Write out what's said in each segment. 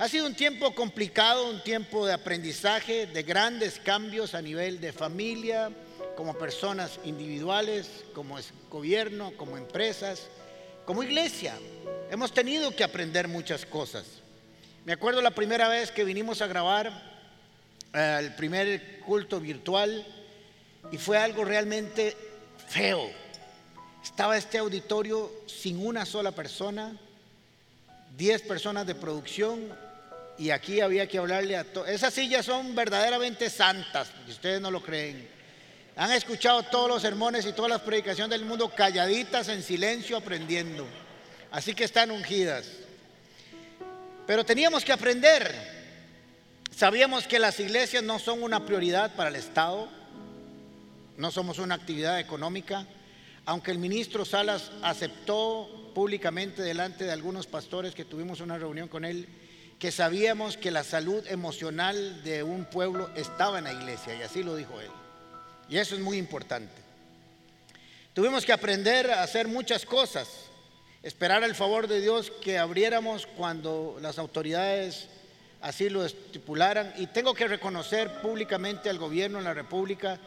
Ha sido un tiempo complicado, un tiempo de aprendizaje, de grandes cambios a nivel de familia, como personas individuales, como gobierno, como empresas, como iglesia. Hemos tenido que aprender muchas cosas. Me acuerdo la primera vez que vinimos a grabar eh, el primer culto virtual y fue algo realmente feo. Estaba este auditorio sin una sola persona, 10 personas de producción y aquí había que hablarle a todos. Esas sillas son verdaderamente santas, si ustedes no lo creen. Han escuchado todos los sermones y todas las predicaciones del mundo calladitas, en silencio, aprendiendo. Así que están ungidas. Pero teníamos que aprender. Sabíamos que las iglesias no son una prioridad para el Estado, no somos una actividad económica, aunque el ministro Salas aceptó públicamente delante de algunos pastores que tuvimos una reunión con él, que sabíamos que la salud emocional de un pueblo estaba en la iglesia, y así lo dijo él. Y eso es muy importante. Tuvimos que aprender a hacer muchas cosas, esperar el favor de Dios que abriéramos cuando las autoridades así lo estipularan. Y tengo que reconocer públicamente al gobierno de la República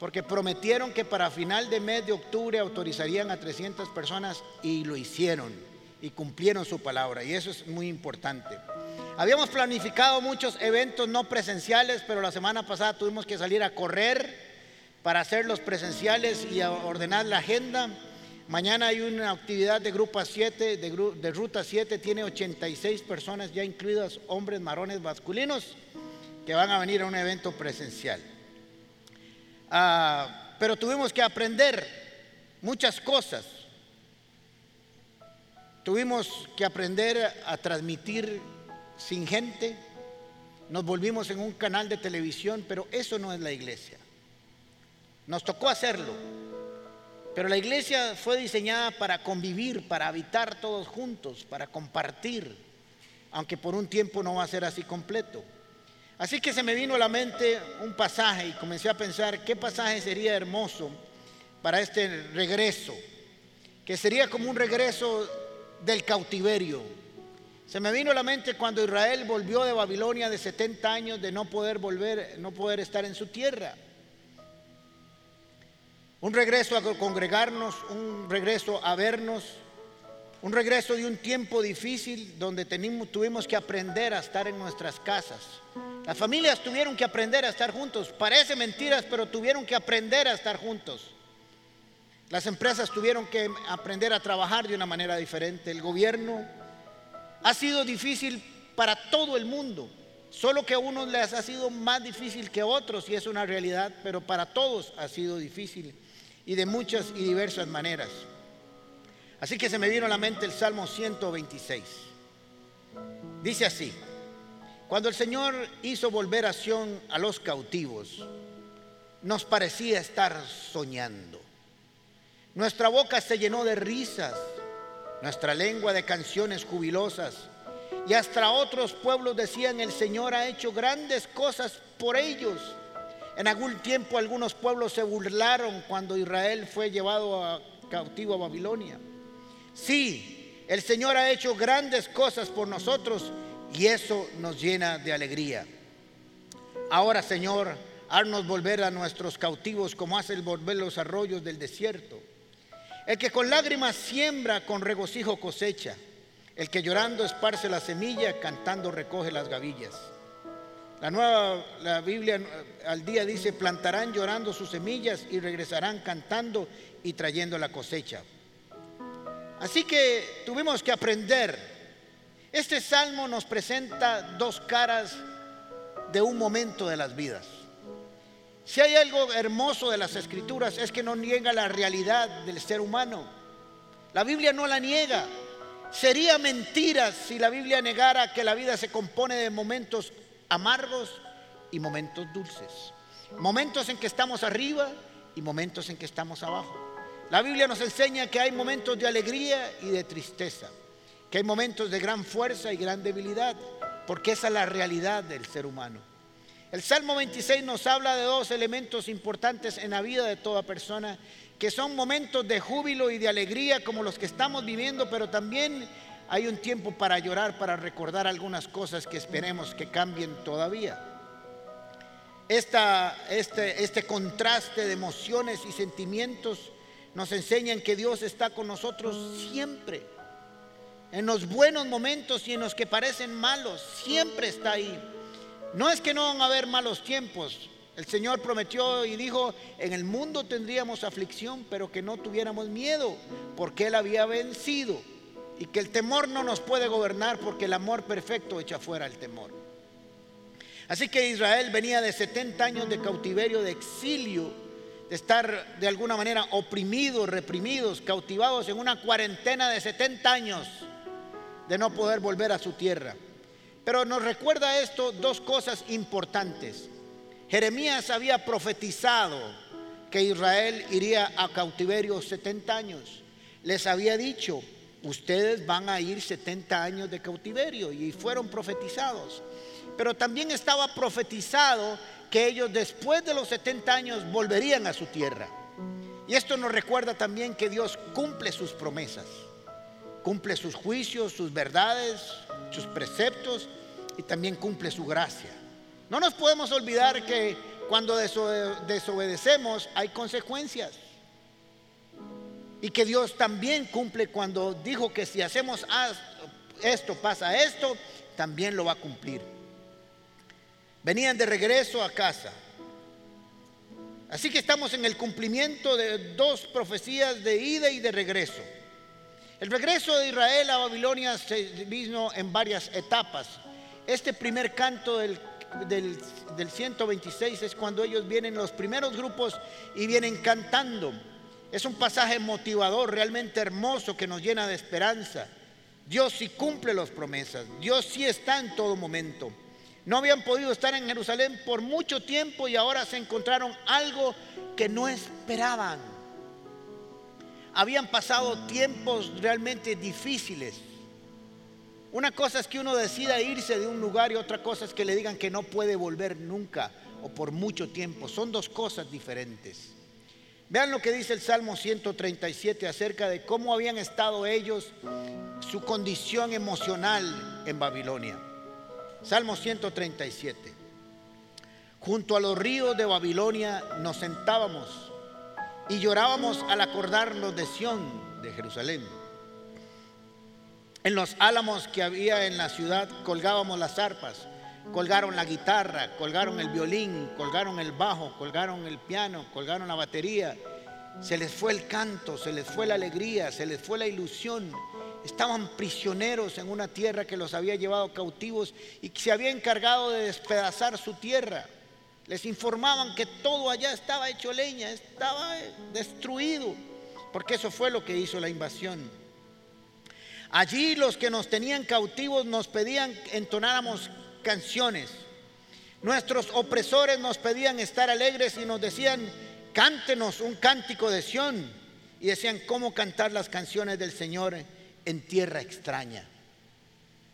porque prometieron que para final de mes de octubre autorizarían a 300 personas y lo hicieron y cumplieron su palabra y eso es muy importante. Habíamos planificado muchos eventos no presenciales, pero la semana pasada tuvimos que salir a correr para hacerlos presenciales y a ordenar la agenda. Mañana hay una actividad de Grupo 7, de, Ruta 7, tiene 86 personas ya incluidas, hombres, marones, masculinos, que van a venir a un evento presencial. Ah, pero tuvimos que aprender muchas cosas. Tuvimos que aprender a transmitir sin gente. Nos volvimos en un canal de televisión, pero eso no es la iglesia. Nos tocó hacerlo. Pero la iglesia fue diseñada para convivir, para habitar todos juntos, para compartir, aunque por un tiempo no va a ser así completo. Así que se me vino a la mente un pasaje y comencé a pensar qué pasaje sería hermoso para este regreso, que sería como un regreso del cautiverio. Se me vino a la mente cuando Israel volvió de Babilonia de 70 años de no poder volver, no poder estar en su tierra. Un regreso a congregarnos, un regreso a vernos, un regreso de un tiempo difícil donde tuvimos que aprender a estar en nuestras casas. Las familias tuvieron que aprender a estar juntos. Parece mentiras, pero tuvieron que aprender a estar juntos. Las empresas tuvieron que aprender a trabajar de una manera diferente. El gobierno ha sido difícil para todo el mundo. Solo que a unos les ha sido más difícil que a otros y es una realidad, pero para todos ha sido difícil y de muchas y diversas maneras. Así que se me vino a la mente el Salmo 126. Dice así, cuando el Señor hizo volver a Sión a los cautivos, nos parecía estar soñando. Nuestra boca se llenó de risas, nuestra lengua de canciones jubilosas, y hasta otros pueblos decían, el Señor ha hecho grandes cosas por ellos. En algún tiempo algunos pueblos se burlaron cuando Israel fue llevado cautivo a Babilonia. Sí, el Señor ha hecho grandes cosas por nosotros y eso nos llena de alegría. Ahora, Señor, haznos volver a nuestros cautivos como hace el volver los arroyos del desierto. El que con lágrimas siembra, con regocijo cosecha. El que llorando esparce la semilla, cantando recoge las gavillas. La nueva la Biblia al día dice, plantarán llorando sus semillas y regresarán cantando y trayendo la cosecha. Así que tuvimos que aprender. Este salmo nos presenta dos caras de un momento de las vidas. Si hay algo hermoso de las escrituras es que no niega la realidad del ser humano. La Biblia no la niega. Sería mentira si la Biblia negara que la vida se compone de momentos amargos y momentos dulces. Momentos en que estamos arriba y momentos en que estamos abajo. La Biblia nos enseña que hay momentos de alegría y de tristeza, que hay momentos de gran fuerza y gran debilidad, porque esa es la realidad del ser humano. El Salmo 26 nos habla de dos elementos importantes en la vida de toda persona, que son momentos de júbilo y de alegría como los que estamos viviendo, pero también hay un tiempo para llorar, para recordar algunas cosas que esperemos que cambien todavía. Este, este contraste de emociones y sentimientos nos enseñan que Dios está con nosotros siempre. En los buenos momentos y en los que parecen malos, siempre está ahí. No es que no van a haber malos tiempos. El Señor prometió y dijo, en el mundo tendríamos aflicción, pero que no tuviéramos miedo, porque Él había vencido y que el temor no nos puede gobernar porque el amor perfecto echa fuera el temor. Así que Israel venía de 70 años de cautiverio, de exilio, de estar de alguna manera oprimidos, reprimidos, cautivados en una cuarentena de 70 años de no poder volver a su tierra. Pero nos recuerda esto dos cosas importantes. Jeremías había profetizado que Israel iría a cautiverio 70 años. Les había dicho, ustedes van a ir 70 años de cautiverio y fueron profetizados. Pero también estaba profetizado que ellos después de los 70 años volverían a su tierra. Y esto nos recuerda también que Dios cumple sus promesas, cumple sus juicios, sus verdades, sus preceptos y también cumple su gracia. No nos podemos olvidar que cuando desobedecemos hay consecuencias. Y que Dios también cumple cuando dijo que si hacemos esto, pasa esto, también lo va a cumplir. Venían de regreso a casa. Así que estamos en el cumplimiento de dos profecías de ida y de regreso. El regreso de Israel a Babilonia se vino en varias etapas. Este primer canto del, del, del 126 es cuando ellos vienen, los primeros grupos, y vienen cantando. Es un pasaje motivador, realmente hermoso, que nos llena de esperanza. Dios sí cumple las promesas, Dios sí está en todo momento. No habían podido estar en Jerusalén por mucho tiempo y ahora se encontraron algo que no esperaban. Habían pasado tiempos realmente difíciles. Una cosa es que uno decida irse de un lugar y otra cosa es que le digan que no puede volver nunca o por mucho tiempo. Son dos cosas diferentes. Vean lo que dice el Salmo 137 acerca de cómo habían estado ellos, su condición emocional en Babilonia. Salmo 137. Junto a los ríos de Babilonia nos sentábamos y llorábamos al acordarnos de Sión, de Jerusalén. En los álamos que había en la ciudad colgábamos las arpas colgaron la guitarra, colgaron el violín, colgaron el bajo, colgaron el piano, colgaron la batería. Se les fue el canto, se les fue la alegría, se les fue la ilusión. Estaban prisioneros en una tierra que los había llevado cautivos y que se había encargado de despedazar su tierra. Les informaban que todo allá estaba hecho leña, estaba destruido, porque eso fue lo que hizo la invasión. Allí los que nos tenían cautivos nos pedían entonáramos canciones. Nuestros opresores nos pedían estar alegres y nos decían, cántenos un cántico de Sión. Y decían, ¿cómo cantar las canciones del Señor en tierra extraña?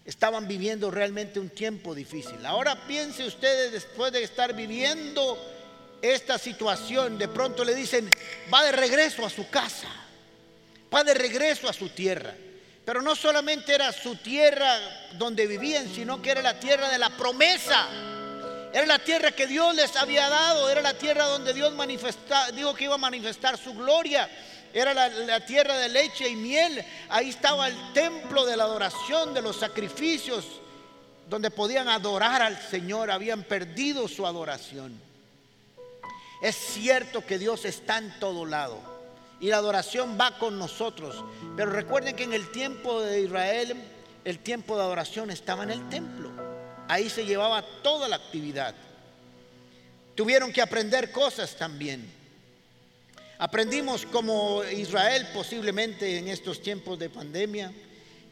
Estaban viviendo realmente un tiempo difícil. Ahora piense ustedes, después de estar viviendo esta situación, de pronto le dicen, va de regreso a su casa, va de regreso a su tierra. Pero no solamente era su tierra donde vivían, sino que era la tierra de la promesa. Era la tierra que Dios les había dado, era la tierra donde Dios dijo que iba a manifestar su gloria. Era la, la, tierra de leche y miel. Ahí estaba el templo de la adoración, de los sacrificios, donde podían adorar al Señor. Habían perdido su adoración. Es cierto que Dios está en todo lado y la adoración va con nosotros. Pero recuerden que en el tiempo de Israel, el tiempo de adoración estaba en el templo. Ahí se llevaba toda la actividad. Tuvieron que aprender cosas también. Aprendimos como Israel posiblemente en estos tiempos de pandemia,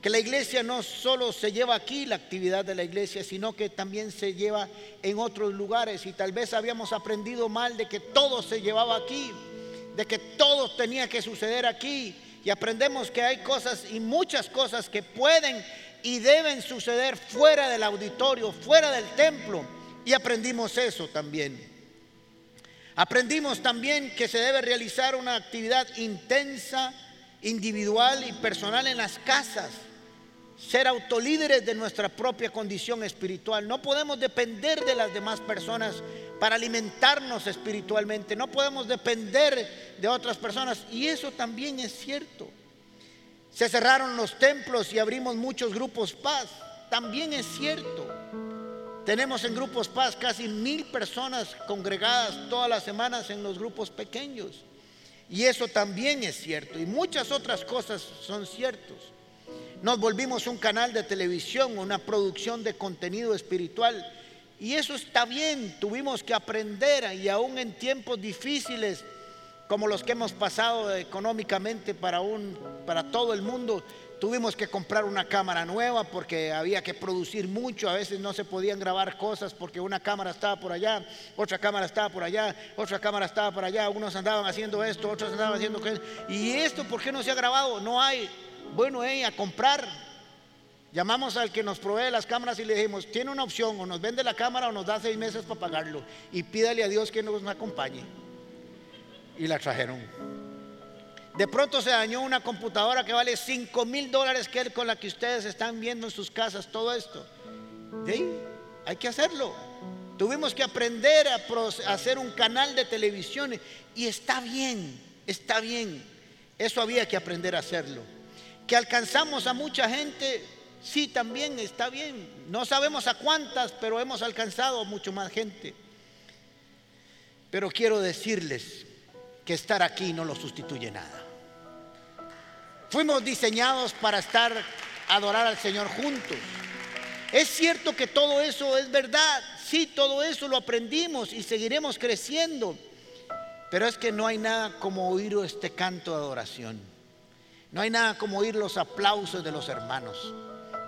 que la iglesia no solo se lleva aquí la actividad de la iglesia, sino que también se lleva en otros lugares. Y tal vez habíamos aprendido mal de que todo se llevaba aquí de que todo tenía que suceder aquí. Y aprendemos que hay cosas y muchas cosas que pueden y deben suceder fuera del auditorio, fuera del templo. Y aprendimos eso también. Aprendimos también que se debe realizar una actividad intensa, individual y personal en las casas. ser autolíderes de nuestra propia condición espiritual. No podemos depender de las demás personas para alimentarnos espiritualmente. No podemos depender de otras personas. Y eso también es cierto. Se cerraron los templos y abrimos muchos grupos paz. También es cierto. Tenemos en grupos paz casi mil personas congregadas todas las semanas en los grupos pequeños. Y eso también es cierto. Y muchas otras cosas son ciertos. Nos volvimos un canal de televisión, una producción de contenido espiritual. Y eso está bien. Tuvimos que aprender y aún en tiempos difíciles como los que hemos pasado económicamente para, para todo el mundo, tuvimos que comprar una cámara nueva porque había que producir mucho, a veces no se podían grabar cosas porque una cámara estaba por allá, otra cámara estaba por allá, otra cámara estaba por allá, unos andaban haciendo esto, otros andaban haciendo aquello. ¿Y esto por qué no se ha grabado? No hay. Bueno, eh, a comprar. Llamamos al que nos provee las cámaras y le dijimos, tiene una opción, o nos vende la cámara o nos da seis meses para pagarlo. Y pídale a Dios que nos acompañe y la trajeron. De pronto se dañó una computadora que vale 5 mil dólares que es con la que ustedes están viendo en sus casas todo esto. Hay que hacerlo. Tuvimos que aprender a, a hacer un canal de televisión y está bien, está bien. Eso había que aprender a hacerlo. Que alcanzamos a mucha gente, sí, también está bien. No sabemos a cuántas, pero hemos alcanzado a mucho más gente. Pero quiero decirles que estar aquí no lo sustituye nada. Fuimos diseñados para estar, adorar al Señor juntos. Es cierto que todo eso es verdad, sí, todo eso lo aprendimos y seguiremos creciendo, pero es que no hay nada como oír este canto de adoración. No hay nada como oír los aplausos de los hermanos.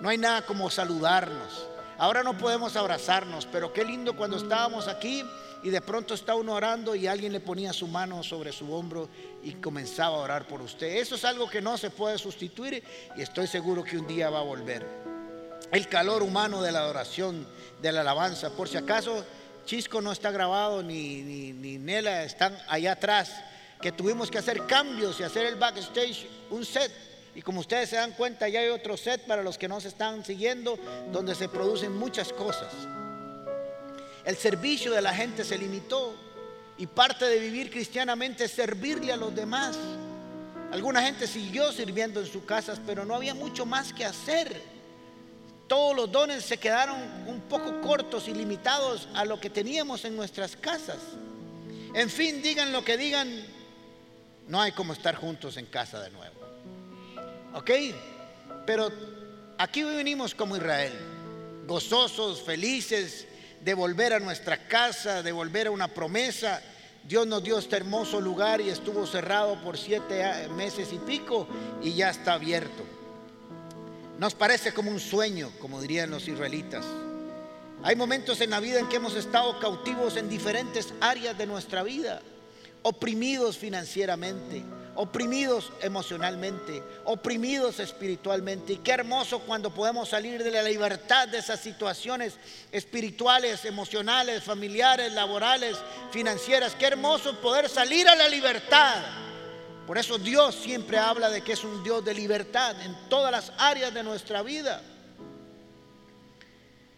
No hay nada como saludarnos. Ahora no podemos abrazarnos, pero qué lindo cuando estábamos aquí y de pronto está uno orando y alguien le ponía su mano sobre su hombro y comenzaba a orar por usted. Eso es algo que no se puede sustituir y estoy seguro que un día va a volver. El calor humano de la adoración, de la alabanza. Por si acaso Chisco no está grabado ni, Nela están allá atrás, que tuvimos que hacer cambios y hacer el backstage, un set. Y como ustedes se dan cuenta, ya hay otro set para los que no se están siguiendo, donde se producen muchas cosas. El servicio de la gente se limitó y parte de vivir cristianamente es servirle a los demás. Alguna gente siguió sirviendo en sus casas, pero no había mucho más que hacer. Todos los dones se quedaron un poco cortos y limitados a lo que teníamos en nuestras casas. En fin, digan lo que digan, no hay como estar juntos en casa de nuevo. ¿Ok? Pero aquí venimos como Israel, gozosos, felices, de volver a nuestra casa, de volver a una promesa. Dios nos dio este hermoso lugar y estuvo cerrado por siete meses y pico y ya está abierto. Nos parece como un sueño, como dirían los israelitas. Hay momentos en la vida en que hemos estado cautivos en diferentes áreas de nuestra vida, oprimidos financieramente, oprimidos emocionalmente, oprimidos espiritualmente. Y qué hermoso cuando podemos salir de la libertad de esas situaciones espirituales, emocionales, familiares, laborales, financieras. Qué hermoso poder salir a la libertad. Por eso Dios siempre habla de que es un Dios de libertad en todas las áreas de nuestra vida.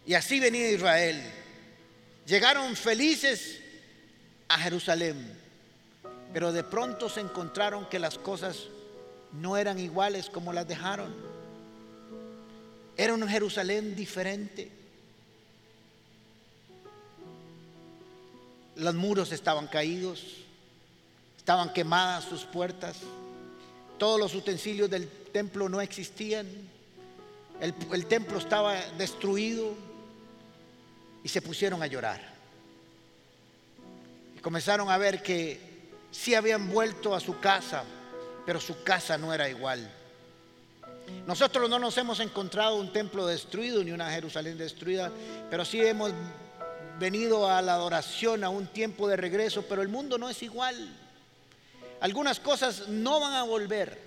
Y así venía Israel. Llegaron felices a Jerusalén pero de pronto se encontraron que las cosas no eran iguales como las dejaron. Era un Jerusalén diferente. Los muros estaban caídos, estaban quemadas sus puertas, todos los utensilios del templo no existían, el, el templo estaba destruido y se pusieron a llorar. Y comenzaron a ver que sí habían vuelto a su casa, pero su casa no era igual. Nosotros no nos hemos encontrado un templo destruido ni una Jerusalén destruida, pero sí hemos venido a la adoración, a un tiempo de regreso, pero el mundo no es igual. Algunas cosas no van a volver,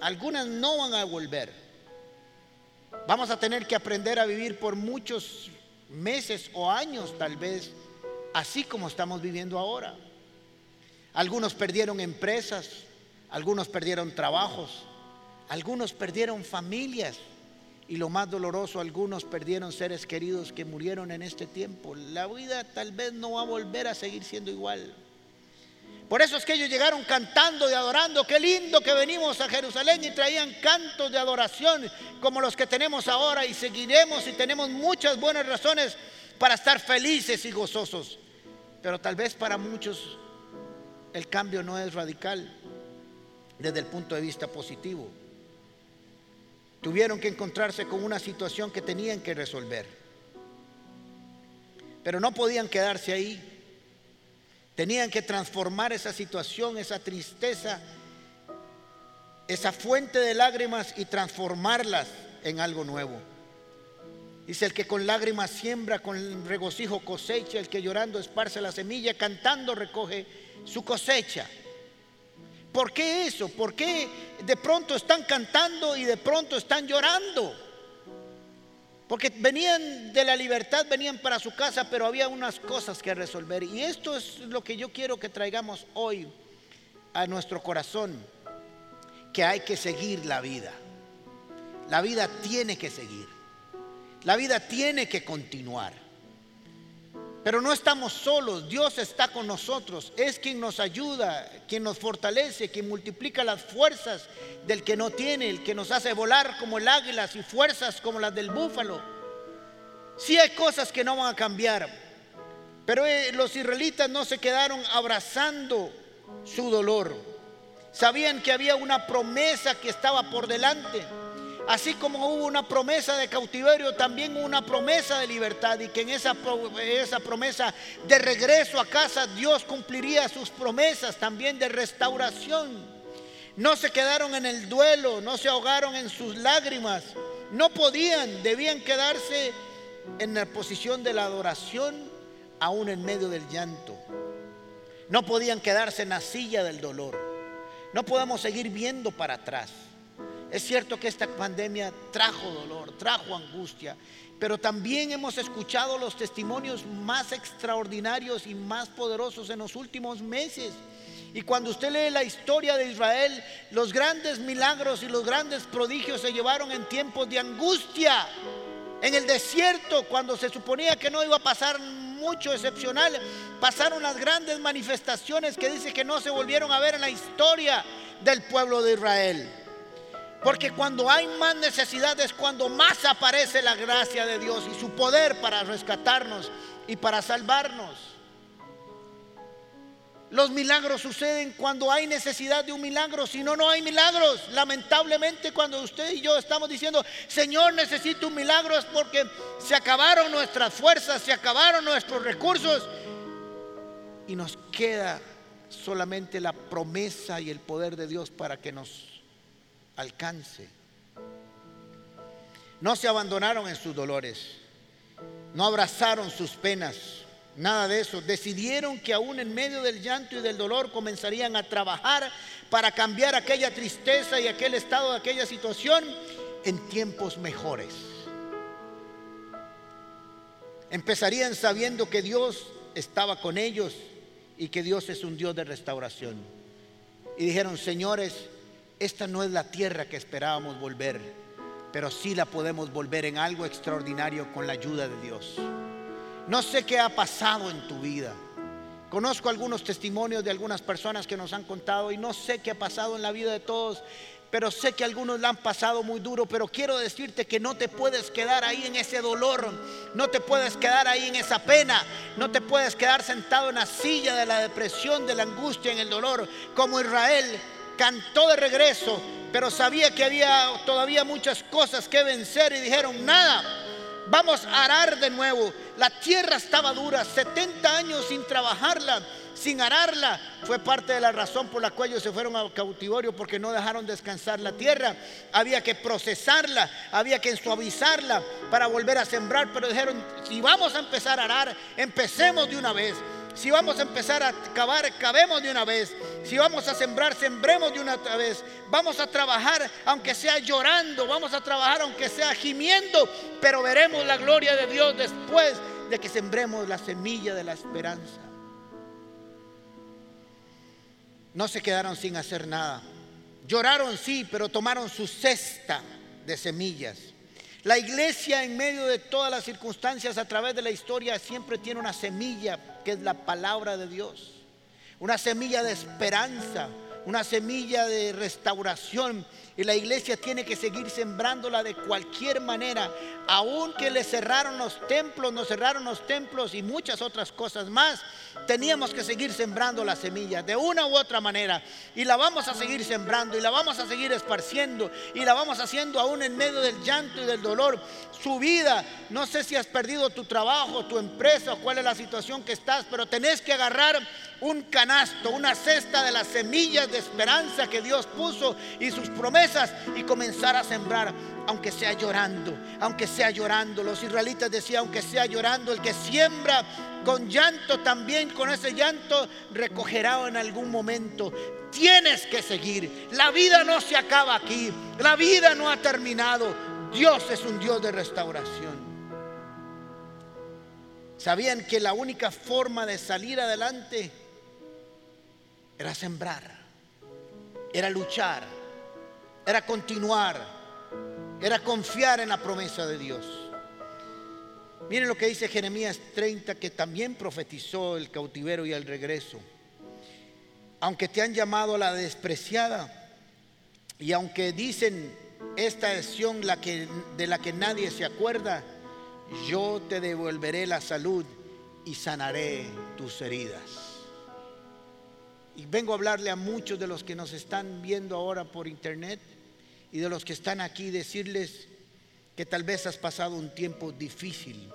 algunas no van a volver. Vamos a tener que aprender a vivir por muchos meses o años tal vez, así como estamos viviendo ahora. Algunos perdieron empresas, algunos perdieron trabajos, algunos perdieron familias, Y lo más doloroso, algunos perdieron seres queridos que murieron en este tiempo. La vida tal vez no va a volver a seguir siendo igual. Por eso es que ellos llegaron cantando y adorando. Qué lindo que venimos a Jerusalén y traían cantos de adoración como los que tenemos ahora y seguiremos y tenemos muchas buenas razones para estar felices y gozosos. Pero tal vez para muchos el cambio no es radical desde el punto de vista positivo. Tuvieron que encontrarse con una situación que tenían que resolver. Pero no podían quedarse ahí. Tenían que transformar esa situación, esa tristeza, esa fuente de lágrimas y transformarlas en algo nuevo. Dice el que con lágrimas siembra, con regocijo cosecha, el que llorando esparce la semilla, cantando recoge su cosecha. ¿Por qué eso? ¿Por qué de pronto están cantando y de pronto están llorando? Porque venían de la libertad, venían para su casa, pero había unas cosas que resolver. Y esto es lo que yo quiero que traigamos hoy a nuestro corazón, que hay que seguir la vida. La vida tiene que seguir. La vida tiene que continuar. Pero no estamos solos, Dios está con nosotros, es quien nos ayuda, quien nos fortalece, quien multiplica las fuerzas del que no tiene, el que nos hace volar como el águila y fuerzas como las del búfalo. Sí hay cosas que no van a cambiar, pero eh, los israelitas no se quedaron abrazando su dolor. Sabían que había una promesa que estaba por delante Así como hubo una promesa de cautiverio, también una promesa de libertad y que en esa, esa promesa de regreso a casa Dios cumpliría sus promesas también de restauración. No se quedaron en el duelo, no se ahogaron en sus lágrimas, no podían, debían quedarse en la posición de la adoración aún en medio del llanto. No podían quedarse en la silla del dolor. No podemos seguir viendo para atrás. Es cierto que esta pandemia trajo dolor, trajo angustia, pero también hemos escuchado los testimonios más extraordinarios y más poderosos en los últimos meses. Y cuando usted lee la historia de Israel, los grandes milagros y los grandes prodigios se llevaron en tiempos de angustia. En el desierto, cuando se suponía que no iba a pasar mucho excepcional, pasaron las grandes manifestaciones que dice que no se volvieron a ver en la historia del pueblo de Israel. Porque cuando hay más necesidad es cuando más aparece la gracia de Dios y su poder para rescatarnos y para salvarnos. Los milagros suceden cuando hay necesidad de un milagro, si no, no hay milagros. Lamentablemente cuando usted y yo estamos diciendo, Señor, necesito un milagro, es porque se acabaron nuestras fuerzas, se acabaron nuestros recursos y nos queda solamente la promesa y el poder de Dios para que nos alcance. No se abandonaron en sus dolores, no abrazaron sus penas, nada de eso. Decidieron que aún en medio del llanto y del dolor comenzarían a trabajar para cambiar aquella tristeza y aquel estado aquella situación en tiempos mejores. Empezarían sabiendo que Dios estaba con ellos y que Dios es un Dios de restauración. Y dijeron, señores, esta no es la tierra que esperábamos volver, pero sí la podemos volver en algo extraordinario con la ayuda de Dios. No sé qué ha pasado en tu vida. Conozco algunos testimonios de algunas personas que nos han contado y no sé qué ha pasado en la vida de todos, pero sé que algunos la han pasado muy duro, pero quiero decirte que no te puedes quedar ahí en ese dolor, no te puedes quedar ahí en esa pena, no te puedes quedar sentado en la silla de la depresión, de la angustia, en el dolor, como Israel cantó de regreso, pero sabía que había todavía muchas cosas que vencer y dijeron, nada, vamos a arar de nuevo. La tierra estaba dura, 70 años sin trabajarla, sin ararla. Fue parte de la razón por la cual ellos se fueron al cautiverio porque no dejaron descansar la tierra. Había que procesarla, había que suavizarla para volver a sembrar, pero dijeron, si vamos a empezar a arar, empecemos de una vez. Si vamos a empezar a cavar, cavemos de una vez. Si vamos a sembrar, sembremos de una vez. Vamos a trabajar aunque sea llorando. Vamos a trabajar aunque sea gimiendo. Pero veremos la gloria de Dios después de que sembremos la semilla de la esperanza. No se quedaron sin hacer nada. Lloraron sí, pero tomaron su cesta de semillas. La iglesia en medio de todas las circunstancias a través de la historia siempre tiene una semilla que es la palabra de Dios. Una semilla de esperanza, una semilla de restauración. Y la iglesia tiene que seguir sembrándola de cualquier manera. Aunque le cerraron los templos, nos cerraron los templos y muchas otras cosas más, teníamos que seguir sembrando la semilla de una u otra manera. Y la vamos a seguir sembrando y la vamos a seguir esparciendo y la vamos haciendo aún en medio del llanto y del dolor. Su vida, no sé si has perdido tu trabajo, tu empresa o cuál es la situación que estás, pero tenés que agarrar un canasto, una cesta de las semillas de esperanza que Dios puso y sus promesas y comenzar a sembrar, aunque sea llorando, aunque sea llorando. Los israelitas decían, aunque sea llorando, el que siembra con llanto también, con ese llanto recogerá en algún momento. Tienes que seguir. La vida no se acaba aquí. La vida no ha terminado. Dios es un Dios de restauración. Sabían que la única forma de salir adelante era sembrar, era luchar, era continuar, era confiar en la promesa de Dios. Miren lo que dice Jeremías 30, que también profetizó el cautiverio y el regreso. Aunque te han llamado la despreciada, y aunque dicen esta acción la que, de la que nadie se acuerda, yo te devolveré la salud y sanaré tus heridas. Y vengo a hablarle a muchos de los que nos están viendo ahora por internet y de los que están aquí, decirles que tal vez has pasado un tiempo difícil,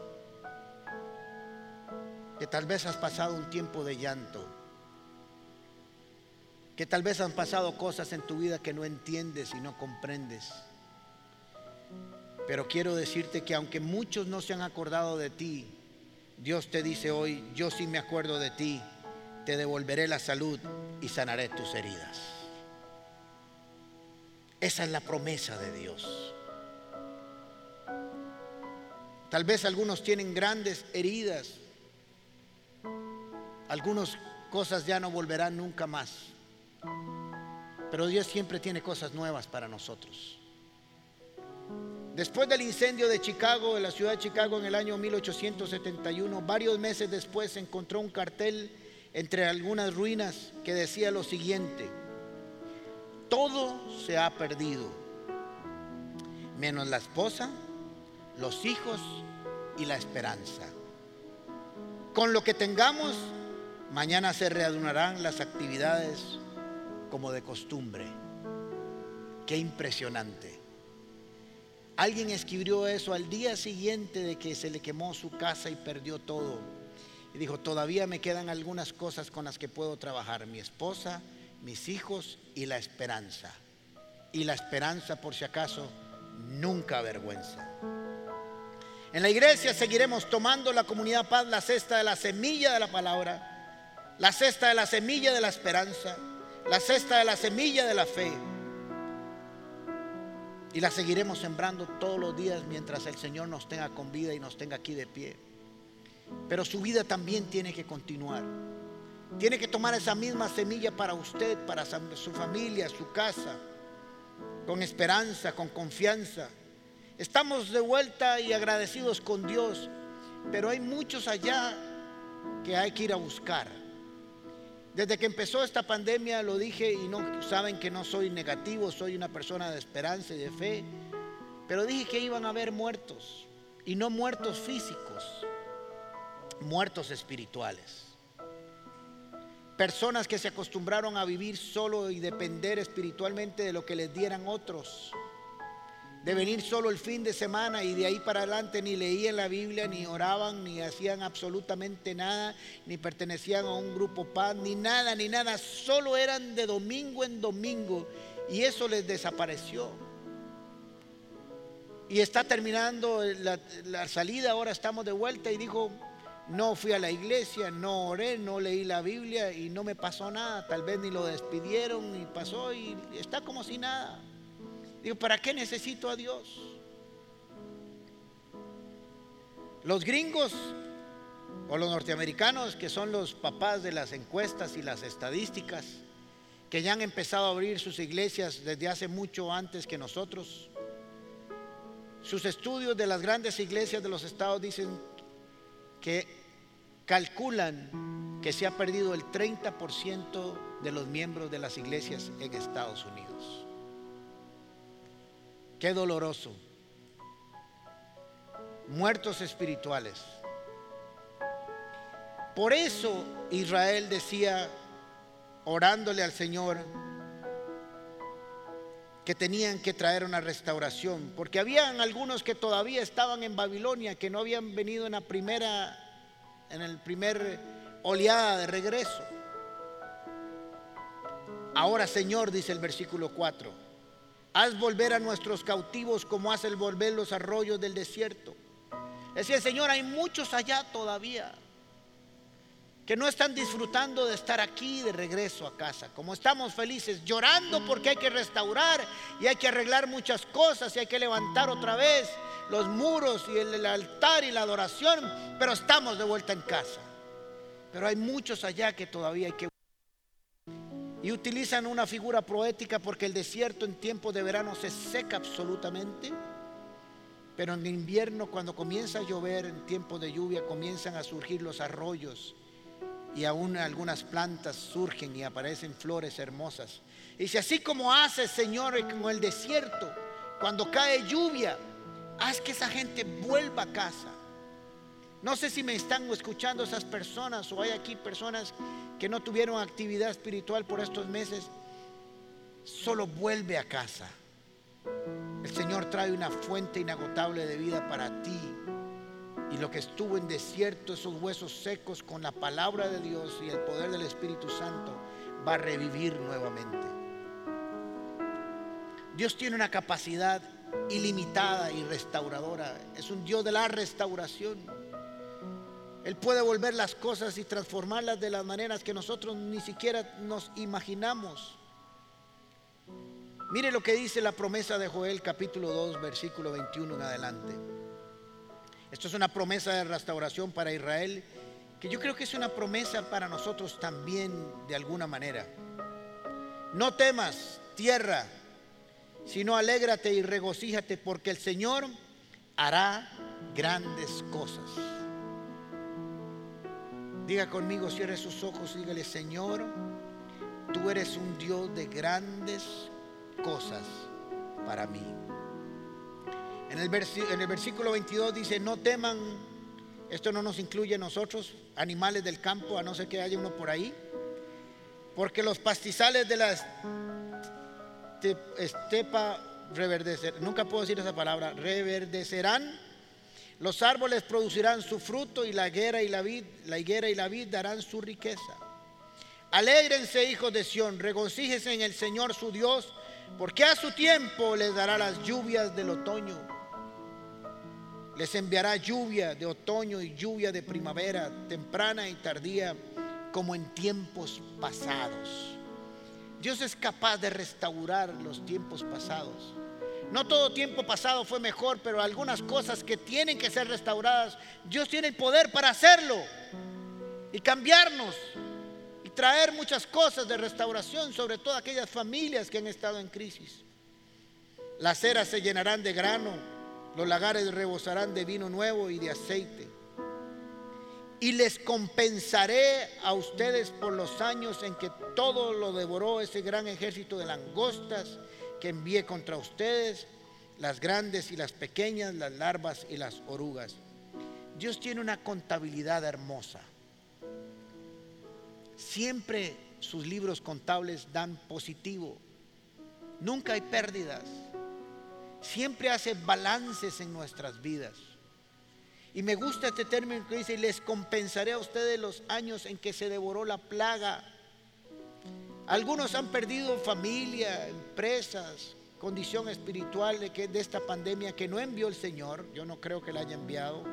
que tal vez has pasado un tiempo de llanto, que tal vez han pasado cosas en tu vida que no entiendes y no comprendes. Pero quiero decirte que aunque muchos no se han acordado de ti, Dios te dice hoy, yo sí me acuerdo de ti te devolveré la salud y sanaré tus heridas. Esa es la promesa de Dios. Tal vez algunos tienen grandes heridas. Algunas cosas ya no volverán nunca más. Pero Dios siempre tiene cosas nuevas para nosotros. Después del incendio de Chicago, de la ciudad de Chicago en el año 1871, varios meses después se encontró un cartel entre algunas ruinas que decía lo siguiente, todo se ha perdido, menos la esposa, los hijos y la esperanza. Con lo que tengamos, mañana se reanudarán las actividades como de costumbre. Qué impresionante. Alguien escribió eso al día siguiente de que se le quemó su casa y perdió todo y dijo, todavía me quedan algunas cosas con las que puedo trabajar, mi esposa, mis hijos y la esperanza. Y la esperanza, por si acaso, nunca avergüenza. En la iglesia seguiremos tomando la comunidad paz, la cesta de la semilla de la palabra, la cesta de la semilla de la esperanza, la cesta de la semilla de la fe. Y la seguiremos sembrando todos los días mientras el Señor nos tenga con vida y nos tenga aquí de pie. Pero su vida también tiene que continuar. Tiene que tomar esa misma semilla para usted, para su familia, su casa, con esperanza, con confianza. Estamos de vuelta y agradecidos con Dios, pero hay muchos allá que hay que ir a buscar. Desde que empezó esta pandemia lo dije y no saben que no soy negativo, soy una persona de esperanza y de fe, pero dije que iban a haber muertos y no muertos físicos, muertos espirituales. Personas que se acostumbraron a vivir solo y depender espiritualmente de lo que les dieran otros. De venir solo el fin de semana y de ahí para adelante ni leían la Biblia, ni oraban, ni hacían absolutamente nada, ni pertenecían a un grupo paz, ni nada, ni nada. Solo eran de domingo en domingo y eso les desapareció. Y está terminando la, salida, ahora estamos de vuelta y dijo, no fui a la iglesia, no oré, no leí la Biblia y no me pasó nada. Tal vez ni lo despidieron ni pasó y está como si nada. Digo, ¿para qué necesito a Dios? Los gringos o los norteamericanos, que son los papás de las encuestas y las estadísticas, que ya han empezado a abrir sus iglesias desde hace mucho antes que nosotros, sus estudios de las grandes iglesias de los estados dicen que calculan que se ha perdido el 30% de los miembros de las iglesias en Estados Unidos. Qué doloroso. Muertos espirituales. Por eso Israel decía, orándole al Señor, que tenían que traer una restauración, porque habían algunos que todavía estaban en Babilonia, que no habían venido en la primera, en el primer oleada de regreso. Ahora, Señor, dice el versículo 4, haz volver a nuestros cautivos como hace el volver los arroyos del desierto. Decía el Señor, hay muchos allá todavía que no están disfrutando de estar aquí de regreso a casa, como estamos felices, llorando porque hay que restaurar y hay que arreglar muchas cosas y hay que levantar otra vez los muros y el, altar y la adoración, pero estamos de vuelta en casa. Pero hay muchos allá que todavía hay que... Y utilizan una figura poética porque el desierto en tiempo de verano se seca absolutamente, pero en invierno cuando comienza a llover, en tiempo de lluvia, comienzan a surgir los arroyos y aún algunas plantas surgen y aparecen flores hermosas. Y si así como hace Señor con el desierto, cuando cae lluvia, haz que esa gente vuelva a casa. No sé si me están escuchando esas personas o hay aquí personas que no tuvieron actividad espiritual por estos meses. Solo vuelve a casa. El Señor trae una fuente inagotable de vida para ti y lo que estuvo en desierto, esos huesos secos, con la palabra de Dios y el poder del Espíritu Santo, va a revivir nuevamente. Dios tiene una capacidad ilimitada y restauradora. Es un Dios de la restauración. Él puede volver las cosas y transformarlas de las maneras que nosotros ni siquiera nos imaginamos. Mire lo que dice la promesa de Joel capítulo 2 versículo 21 en adelante. Esto es una promesa de restauración para Israel, que yo creo que es una promesa para nosotros también de alguna manera. No temas, tierra, sino alégrate y regocíjate, porque el Señor hará grandes cosas. Diga conmigo, cierre sus ojos y dígale, Señor, tú eres un Dios de grandes cosas para mí. En el, versículo 22 dice, no teman, esto no nos incluye a nosotros, animales del campo, a no ser que haya uno por ahí, porque los pastizales de la estepa reverdecerán, nunca puedo decir esa palabra, reverdecerán, los árboles producirán su fruto y la higuera y la vid, la higuera y la vid darán su riqueza. Alégrense, hijos de Sión, regocíjense en el Señor su Dios, porque a su tiempo les dará las lluvias del otoño les enviará lluvia de otoño y lluvia de primavera, temprana y tardía, como en tiempos pasados. Dios es capaz de restaurar los tiempos pasados. No todo tiempo pasado fue mejor, pero algunas cosas que tienen que ser restauradas, Dios tiene el poder para hacerlo y cambiarnos y traer muchas cosas de restauración, sobre todo aquellas familias que han estado en crisis. Las eras se llenarán de grano los lagares rebosarán de vino nuevo y de aceite. Y les compensaré a ustedes por los años en que todo lo devoró ese gran ejército de langostas que envié contra ustedes, las grandes y las pequeñas, las larvas y las orugas. Dios tiene una contabilidad hermosa. Siempre sus libros contables dan positivo. Nunca hay pérdidas siempre hace balances en nuestras vidas. Y me gusta este término que dice, les compensaré a ustedes los años en que se devoró la plaga. Algunos han perdido familia, empresas, condición espiritual de, que, de esta pandemia que no envió el Señor. Yo no creo que la haya enviado.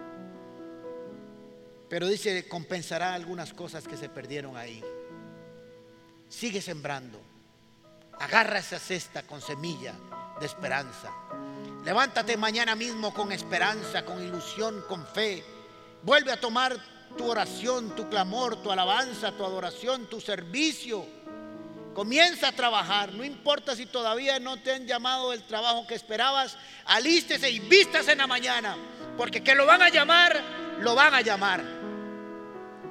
Pero dice, compensará algunas cosas que se perdieron ahí. Sigue sembrando. Agarra esa cesta con semilla de esperanza. Levántate mañana mismo con esperanza, con ilusión, con fe. Vuelve a tomar tu oración, tu clamor, tu alabanza, tu adoración, tu servicio Comienza a trabajar, no importa si todavía no te han llamado el trabajo que esperabas, alístese y vístase en la mañana, porque que lo van a llamar, lo van a llamar.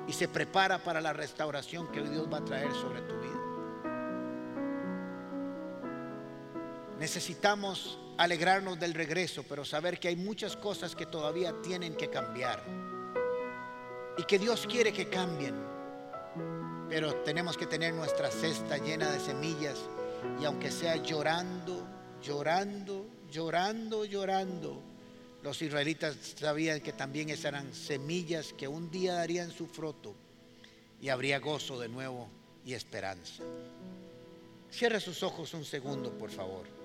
Y se prepara para la restauración que Dios va a traer sobre tu vida. Necesitamos alegrarnos del regreso, pero saber que hay muchas cosas que todavía tienen que cambiar y que Dios quiere que cambien. Pero tenemos que tener nuestra cesta llena de semillas y aunque sea llorando, llorando, llorando, llorando, los israelitas sabían que también esas eran semillas que un día darían su fruto y habría gozo de nuevo y esperanza. Cierre sus ojos un segundo, por favor.